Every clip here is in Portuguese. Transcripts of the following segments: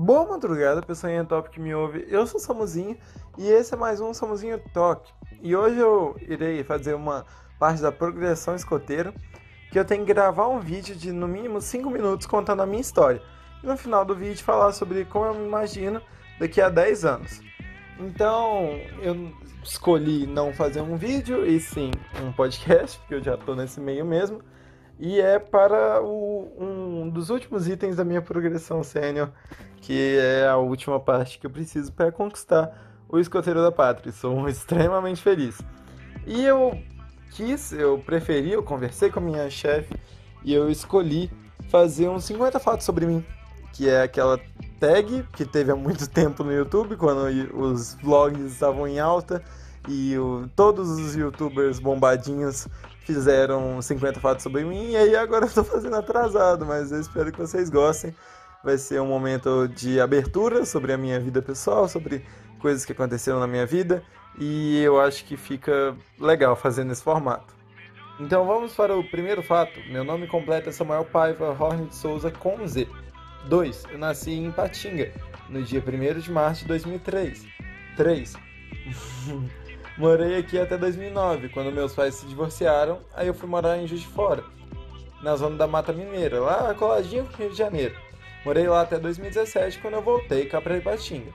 Boa madrugada, pessoinha top que me ouve. Eu sou o Samuzinho e esse é mais um Samuzinho Talk. E hoje eu irei fazer uma parte da progressão escoteira que eu tenho que gravar um vídeo de no mínimo 5 minutos contando a minha história. E no final do vídeo falar sobre como eu me imagino daqui a 10 anos. Então eu escolhi não fazer um vídeo e sim um podcast, porque eu já estou nesse meio mesmo. E é para o, um dos últimos itens da minha progressão sênior, que é a última parte que eu preciso para conquistar o escoteiro da pátria. Sou extremamente feliz. E eu quis, eu preferi, eu conversei com a minha chefe e eu escolhi fazer uns 50 fatos sobre mim, que é aquela tag que teve há muito tempo no YouTube, quando os vlogs estavam em alta e o, todos os youtubers bombadinhos fizeram 50 fatos sobre mim, e aí agora eu tô fazendo atrasado, mas eu espero que vocês gostem. Vai ser um momento de abertura sobre a minha vida pessoal, sobre coisas que aconteceram na minha vida, e eu acho que fica legal fazendo esse formato. Então vamos para o primeiro fato. Meu nome completo é Samuel Paiva Horn de Souza com Z. 2. Eu nasci em Patinga, no dia 1 de março de 2003. 3. Morei aqui até 2009, quando meus pais se divorciaram, aí eu fui morar em Juiz de Fora, na zona da Mata Mineira, lá coladinho com Rio de Janeiro. Morei lá até 2017, quando eu voltei cá pra Ipatinga.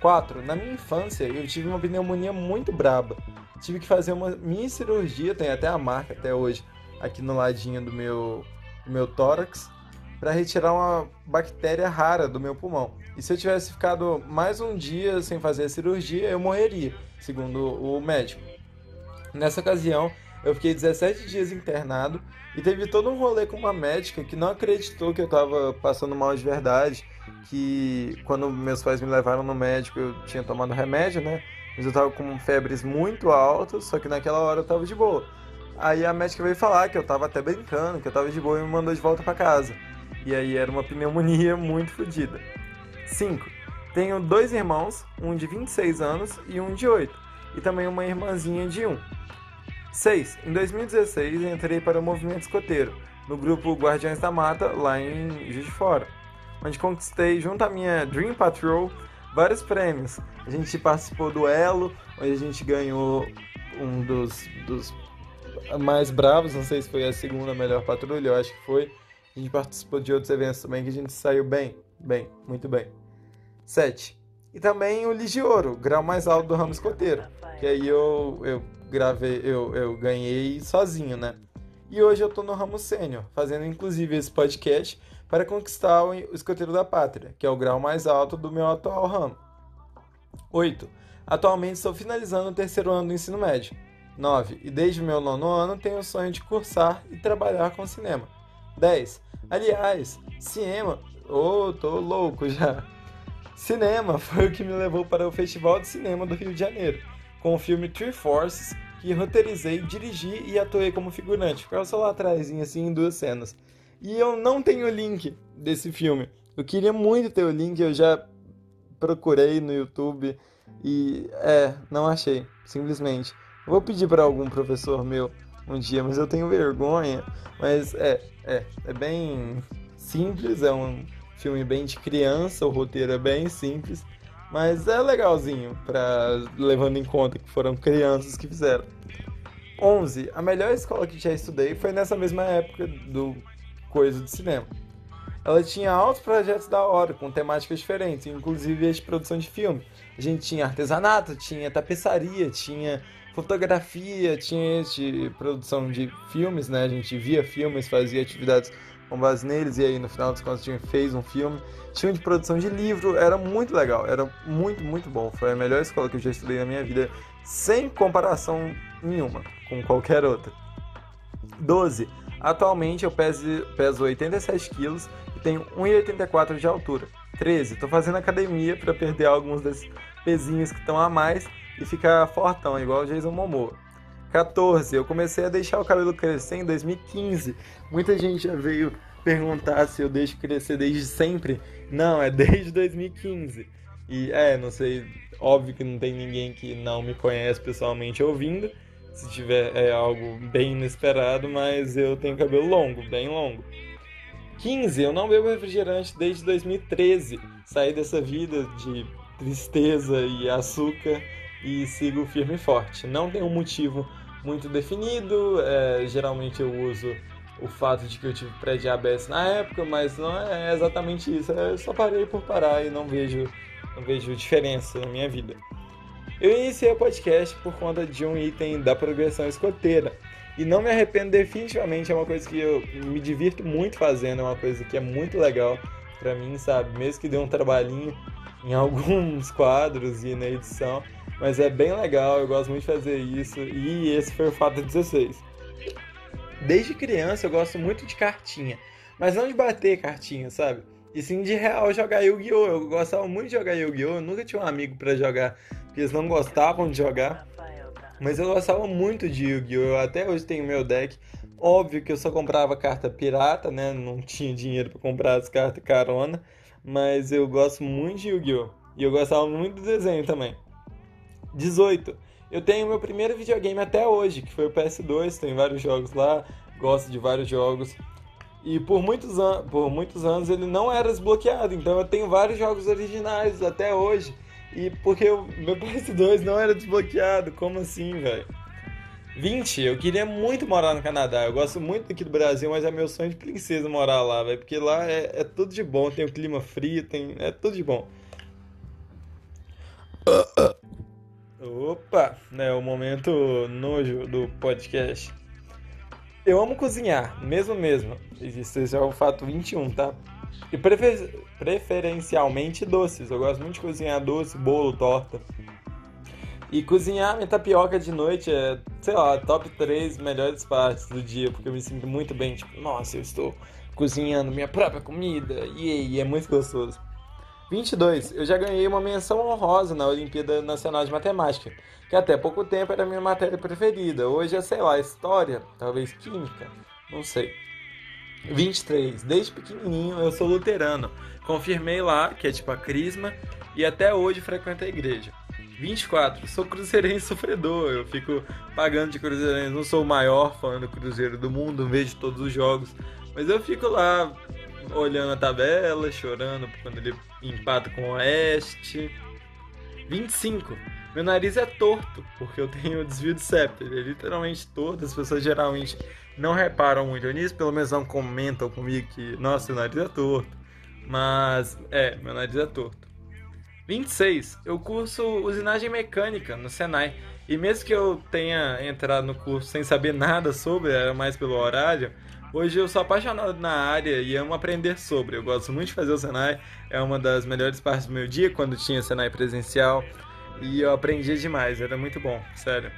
4. Na minha infância, eu tive uma pneumonia muito braba. Tive que fazer uma mini cirurgia, tem até a marca até hoje, aqui no ladinho do meu, do meu tórax, para retirar uma bactéria rara do meu pulmão. E se eu tivesse ficado mais um dia sem fazer a cirurgia, eu morreria segundo o médico. Nessa ocasião, eu fiquei 17 dias internado e teve todo um rolê com uma médica que não acreditou que eu estava passando mal de verdade, que quando meus pais me levaram no médico eu tinha tomado remédio, né? Mas eu estava com febres muito altas, só que naquela hora eu estava de boa. Aí a médica veio falar que eu estava até brincando, que eu estava de boa e me mandou de volta para casa. E aí era uma pneumonia muito fodida. 5. Tenho dois irmãos, um de 26 anos e um de 8, e também uma irmãzinha de 1. 6. Em 2016 entrei para o movimento escoteiro, no grupo Guardiões da Mata, lá em Juiz de Fora, onde conquistei, junto à minha Dream Patrol, vários prêmios. A gente participou do Elo, onde a gente ganhou um dos, dos mais bravos, não sei se foi a segunda melhor patrulha, eu acho que foi. A gente participou de outros eventos também que a gente saiu bem, bem, muito bem. 7. E também o Ligioro, grau mais alto do ramo escoteiro. Que aí eu, eu gravei, eu, eu ganhei sozinho, né? E hoje eu tô no ramo sênior, fazendo inclusive esse podcast para conquistar o escoteiro da pátria, que é o grau mais alto do meu atual ramo. 8. Atualmente estou finalizando o terceiro ano do ensino médio. 9. E desde o meu nono ano tenho o sonho de cursar e trabalhar com cinema. 10. Aliás, cinema. Oh, tô louco já. Cinema foi o que me levou para o Festival de Cinema do Rio de Janeiro, com o filme Three Forces, que roteirizei, dirigi e atuei como figurante. Ficava só lá atrás, assim, em duas cenas. E eu não tenho o link desse filme. Eu queria muito ter o link, eu já procurei no YouTube e é, não achei, simplesmente. Vou pedir para algum professor meu um dia, mas eu tenho vergonha. Mas é, é, é bem simples, é um filme bem de criança, o roteiro é bem simples, mas é legalzinho, pra, levando em conta que foram crianças que fizeram. 11. A melhor escola que já estudei foi nessa mesma época do Coisa de Cinema. Ela tinha altos projetos da hora, com temáticas diferentes, inclusive as de produção de filme. A gente tinha artesanato, tinha tapeçaria, tinha fotografia, tinha de produção de filmes, né? A gente via filmes, fazia atividades com base neles, e aí no final das contas a gente fez um filme. Tinha de produção de livro, era muito legal, era muito, muito bom. Foi a melhor escola que eu já estudei na minha vida, sem comparação nenhuma com qualquer outra. 12. Atualmente eu peso, peso 87 quilos e tenho 1,84 de altura. 13. Estou fazendo academia para perder alguns desses pezinhos que estão a mais e ficar fortão, igual o Jason Momoa. 14. Eu comecei a deixar o cabelo crescer em 2015. Muita gente já veio perguntar se eu deixo crescer desde sempre. Não, é desde 2015. E é, não sei, óbvio que não tem ninguém que não me conhece pessoalmente ouvindo. Se tiver é algo bem inesperado, mas eu tenho cabelo longo, bem longo. 15. Eu não bebo refrigerante desde 2013. Saí dessa vida de tristeza e açúcar e sigo firme e forte. Não tem um motivo muito definido. É, geralmente eu uso o fato de que eu tive pré-diabetes na época, mas não é exatamente isso. Eu só parei por parar e não vejo, não vejo diferença na minha vida. Eu iniciei o podcast por conta de um item da progressão escoteira. E não me arrependo definitivamente, é uma coisa que eu me divirto muito fazendo, é uma coisa que é muito legal para mim, sabe? Mesmo que dê um trabalhinho em alguns quadros e na edição, mas é bem legal, eu gosto muito de fazer isso e esse foi o fato 16. Desde criança eu gosto muito de cartinha, mas não de bater cartinha, sabe? E sim de real jogar Yu-Gi-Oh! Eu gostava muito de jogar Yu-Gi-Oh! Eu nunca tinha um amigo para jogar, porque eles não gostavam de jogar. Mas eu gostava muito de Yu-Gi-Oh! Eu até hoje tenho meu deck. Óbvio que eu só comprava carta pirata, né? Não tinha dinheiro para comprar as cartas carona. Mas eu gosto muito de Yu-Gi-Oh! E eu gostava muito do desenho também. 18. Eu tenho meu primeiro videogame até hoje, que foi o PS2. Tem vários jogos lá. Gosto de vários jogos. E por muitos, an por muitos anos ele não era desbloqueado. Então eu tenho vários jogos originais até hoje. E porque o meu PS2 não era desbloqueado. Como assim, velho? 20. Eu queria muito morar no Canadá. Eu gosto muito aqui do Brasil, mas é meu sonho de princesa morar lá, velho. Porque lá é, é, tudo de bom. Tem o clima frio, tem, é tudo de bom. Opa, né? O momento nojo do podcast. Eu amo cozinhar, mesmo mesmo. Esse é o fato 21, tá? E prefer... preferencialmente doces. Eu gosto muito de cozinhar doce, bolo, torta. E cozinhar minha tapioca de noite é, sei lá, top 3 melhores partes do dia, porque eu me sinto muito bem, tipo, nossa, eu estou cozinhando minha própria comida, e, é muito gostoso. 22. Eu já ganhei uma menção honrosa na Olimpíada Nacional de Matemática, que até pouco tempo era minha matéria preferida. Hoje é, sei lá, história, talvez química, não sei. 23. Desde pequenininho eu sou luterano. Confirmei lá, que é tipo a crisma, e até hoje frequento a igreja. 24. Sou cruzeirense sofredor. Eu fico pagando de cruzeirense. Não sou o maior fã do Cruzeiro do mundo, vejo todos os jogos. Mas eu fico lá olhando a tabela, chorando quando ele empata com o Oeste. 25. Meu nariz é torto, porque eu tenho desvio de septo. Ele é literalmente torto. As pessoas geralmente não reparam muito nisso, pelo menos não comentam comigo que, nossa, seu nariz é torto. Mas, é, meu nariz é torto. 26. Eu curso usinagem mecânica no Senai. E mesmo que eu tenha entrado no curso sem saber nada sobre, era mais pelo horário, hoje eu sou apaixonado na área e amo aprender sobre. Eu gosto muito de fazer o Senai, é uma das melhores partes do meu dia quando tinha Senai presencial. E eu aprendia demais, era muito bom, sério.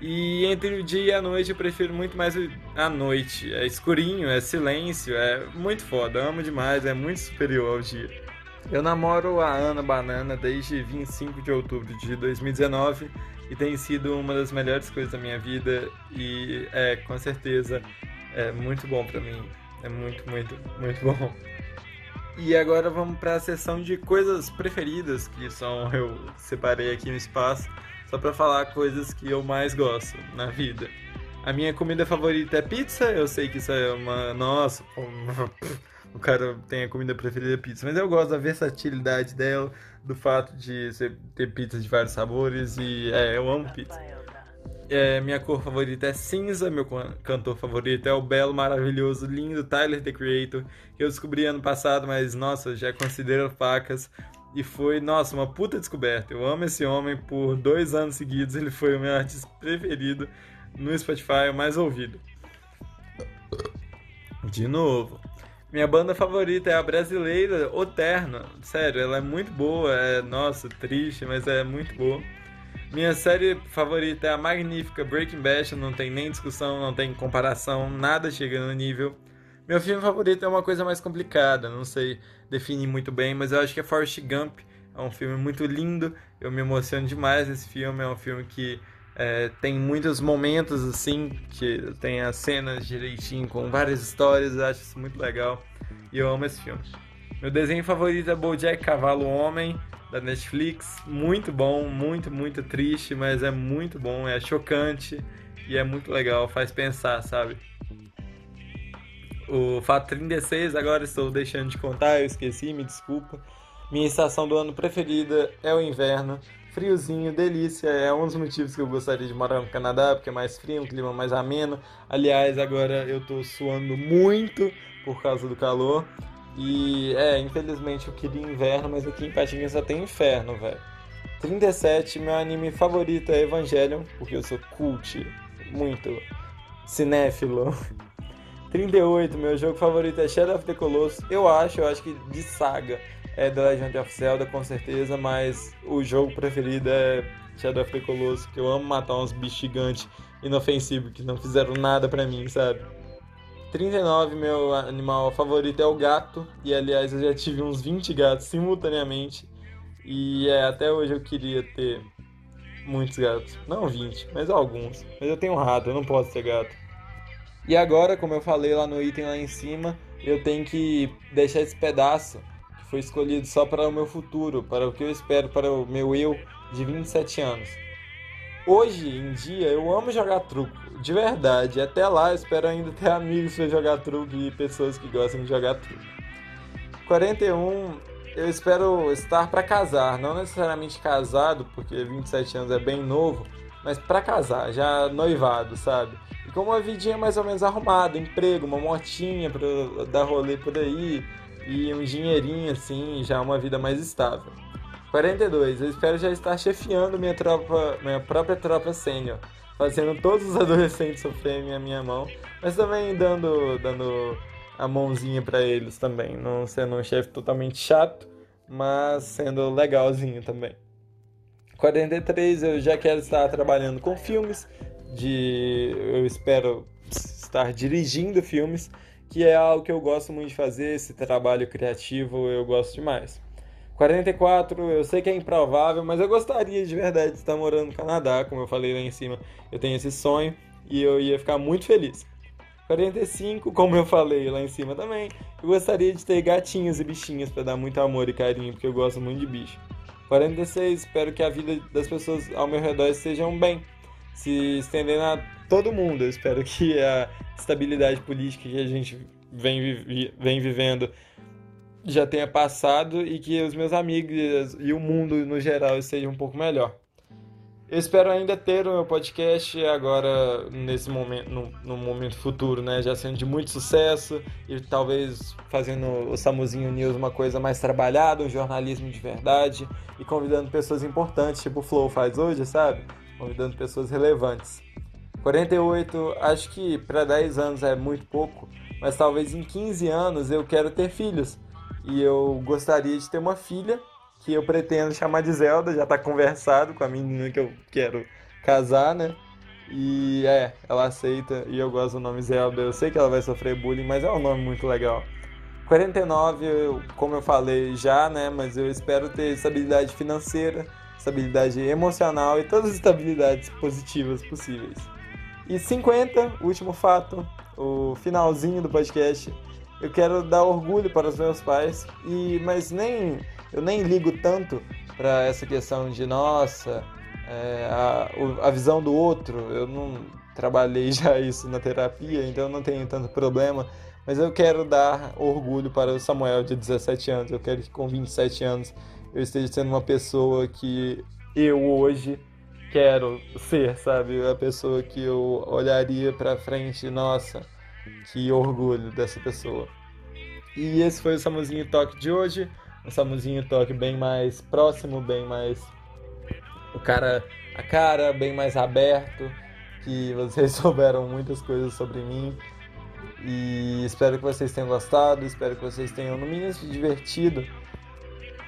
E entre o dia e a noite eu prefiro muito mais a noite. É escurinho, é silêncio, é muito foda, amo demais, é muito superior ao dia. Eu namoro a Ana Banana desde 25 de outubro de 2019 e tem sido uma das melhores coisas da minha vida e é com certeza é muito bom para mim. É muito, muito, muito bom. E agora vamos para a sessão de coisas preferidas, que são eu separei aqui no espaço só para falar coisas que eu mais gosto na vida. A minha comida favorita é pizza, eu sei que isso é uma. Nossa, o cara tem a comida preferida é pizza, mas eu gosto da versatilidade dela, do fato de ter pizza de vários sabores e é, eu amo pizza. É, minha cor favorita é cinza, meu cantor favorito é o belo, maravilhoso, lindo Tyler The Creator, que eu descobri ano passado, mas nossa, já considero facas. E foi, nossa, uma puta descoberta. Eu amo esse homem por dois anos seguidos. Ele foi o meu artista preferido no Spotify, o mais ouvido. De novo. Minha banda favorita é a brasileira Oterna. Sério, ela é muito boa. É, nossa, triste, mas é muito boa. Minha série favorita é a magnífica Breaking Bad. Não tem nem discussão, não tem comparação. Nada chega no nível. Meu filme favorito é uma coisa mais complicada. Não sei definir muito bem, mas eu acho que é Forrest Gump. É um filme muito lindo. Eu me emociono demais nesse filme. É um filme que é, tem muitos momentos assim, que tem as cenas direitinho, com várias histórias, eu acho isso muito legal. E eu amo esse filme. Meu desenho favorito é BoJack Cavalo Homem, da Netflix. Muito bom, muito, muito triste, mas é muito bom, é chocante e é muito legal, faz pensar, sabe? o fato 36, agora estou deixando de contar, eu esqueci, me desculpa. Minha estação do ano preferida é o inverno. Friozinho, delícia, é um dos motivos que eu gostaria de morar no Canadá, porque é mais frio, um clima mais ameno. Aliás, agora eu tô suando muito por causa do calor. E é, infelizmente eu queria inverno, mas aqui em Patinga só tem inferno, velho. 37, meu anime favorito é Evangelion, porque eu sou cult, muito cinéfilo. 38, meu jogo favorito é Shadow of the Colossus. Eu acho, eu acho que de saga é The Legend of Zelda, com certeza, mas o jogo preferido é Shadow of the Colossus, que eu amo matar uns bichos gigantes inofensivos que não fizeram nada pra mim, sabe? 39, meu animal favorito é o gato, e aliás eu já tive uns 20 gatos simultaneamente, e é, até hoje eu queria ter muitos gatos. Não 20, mas alguns. Mas eu tenho um rato, eu não posso ter gato. E agora, como eu falei lá no item lá em cima, eu tenho que deixar esse pedaço que foi escolhido só para o meu futuro, para o que eu espero para o meu eu de 27 anos. Hoje em dia eu amo jogar truco, de verdade. Até lá eu espero ainda ter amigos para jogar truco e pessoas que gostam de jogar truco. 41, eu espero estar para casar, não necessariamente casado, porque 27 anos é bem novo, mas para casar, já noivado, sabe? E com uma vidinha mais ou menos arrumada, emprego, uma motinha para dar rolê por aí e um dinheirinho assim, já uma vida mais estável. 42. Eu espero já estar chefiando minha tropa, minha própria tropa sênior, fazendo todos os adolescentes sofrerem a minha mão, mas também dando, dando a mãozinha para eles também, não sendo um chefe totalmente chato, mas sendo legalzinho também. 43. Eu já quero estar trabalhando com filmes, de eu espero estar dirigindo filmes, que é algo que eu gosto muito de fazer, esse trabalho criativo eu gosto demais. 44, eu sei que é improvável, mas eu gostaria de verdade de estar morando no Canadá, como eu falei lá em cima. Eu tenho esse sonho e eu ia ficar muito feliz. 45, como eu falei lá em cima também, eu gostaria de ter gatinhos e bichinhos para dar muito amor e carinho, porque eu gosto muito de bicho. 46, espero que a vida das pessoas ao meu redor estejam bem, se estendendo a todo mundo. Eu espero que a estabilidade política que a gente vem, vem vivendo já tenha passado e que os meus amigos e o mundo no geral esteja um pouco melhor. Eu espero ainda ter o meu podcast agora nesse momento, no, no, momento futuro, né? Já sendo de muito sucesso e talvez fazendo o Samuzinho News uma coisa mais trabalhada, um jornalismo de verdade e convidando pessoas importantes, tipo o Flow faz hoje, sabe? Convidando pessoas relevantes. 48, acho que para 10 anos é muito pouco, mas talvez em 15 anos eu quero ter filhos e eu gostaria de ter uma filha que eu pretendo chamar de Zelda, já tá conversado com a menina que eu quero casar, né? E é, ela aceita e eu gosto do nome Zelda. Eu sei que ela vai sofrer bullying, mas é um nome muito legal. 49, eu, como eu falei já, né? Mas eu espero ter estabilidade financeira, estabilidade emocional e todas as estabilidades positivas possíveis. E 50, último fato, o finalzinho do podcast eu quero dar orgulho para os meus pais e mas nem eu nem ligo tanto para essa questão de nossa é, a, a visão do outro. Eu não trabalhei já isso na terapia então não tenho tanto problema mas eu quero dar orgulho para o Samuel de 17 anos. Eu quero que com 27 anos eu esteja sendo uma pessoa que eu hoje quero ser sabe? A pessoa que eu olharia para frente nossa que orgulho dessa pessoa. E esse foi o Samuzinho Talk de hoje. Um Samuzinho Talk bem mais próximo, bem mais. O cara a cara, bem mais aberto. Que vocês souberam muitas coisas sobre mim. E espero que vocês tenham gostado. Espero que vocês tenham, no mínimo, se divertido.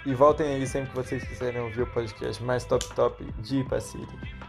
E voltem aí sempre que vocês quiserem ouvir o podcast mais top top de Pacífico.